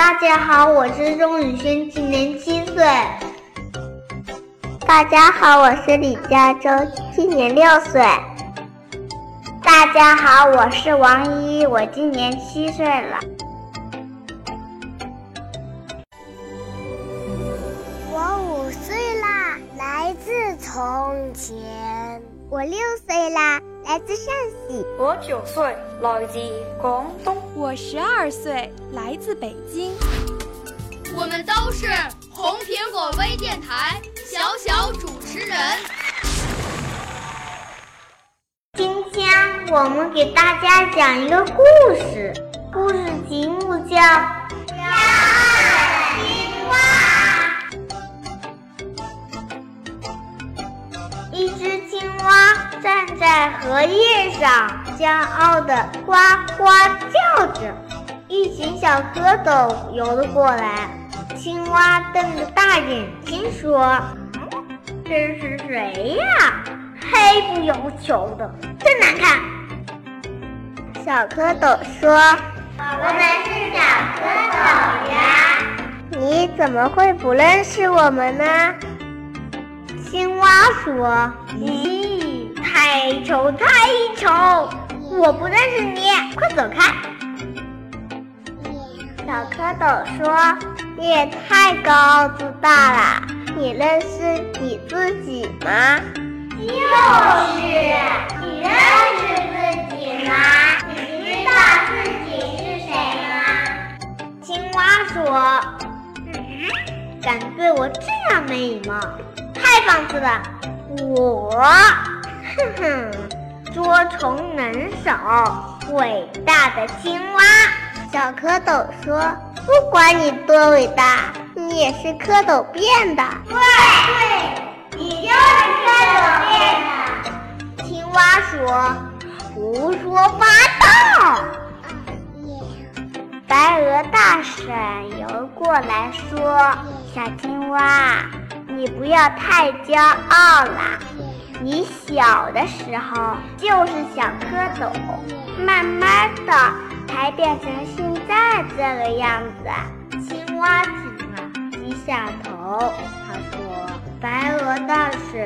大家好，我是钟宇轩，今年七岁。大家好，我是李佳洲，今年六岁。大家好，我是王一，我今年七岁了。我五岁啦，来自从前。我六岁啦，来自陕西。我九岁，来自广东。我十二岁，来自北京。我们都是红苹果微电台小小主持人。今天我们给大家讲一个故事，故事题目叫《青蛙》。一只青蛙站在荷叶上，骄傲地呱呱叫着。一群小蝌蚪游了过来，青蛙瞪着大眼睛说：“这是谁呀？黑不溜秋的，真难看。”小蝌蚪说：“我们是小蝌蚪呀。”你怎么会不认识我们呢？青蛙说：“咦，太丑太丑，我不认识你，快走开。”小蝌蚪说：“你也太高傲自大了，你认识你自己吗？”就是，你认识自己吗？你知道自己是谁吗？青蛙说：“嗯，敢对我这样没礼貌，太放肆了！我，哼哼，捉虫能手，伟大的青蛙。”小蝌蚪说：“不管你多伟大，你也是蝌蚪变的。”对对，你就是蝌蚪变的。青蛙说：“胡说八道。”白鹅大婶游过来说：“小青蛙，你不要太骄傲啦！你小的时候就是小蝌蚪，慢慢的。”才变成现在这个样子。青蛙听了，低下头。他说：“白鹅大婶，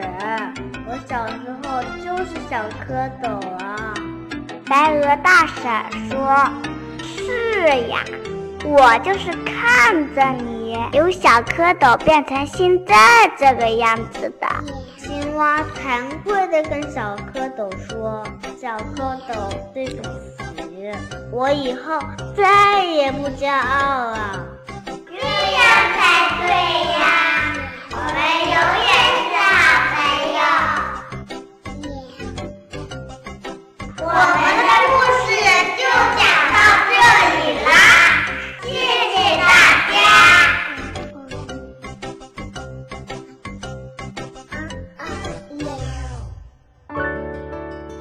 我小时候就是小蝌蚪啊。”白鹅大婶说：“是呀，我就是看着你由小蝌蚪变成现在这个样子的。”青蛙惭愧地跟小蝌蚪说：“小蝌蚪，对不起。”我以后再也不骄傲了。这样才对呀！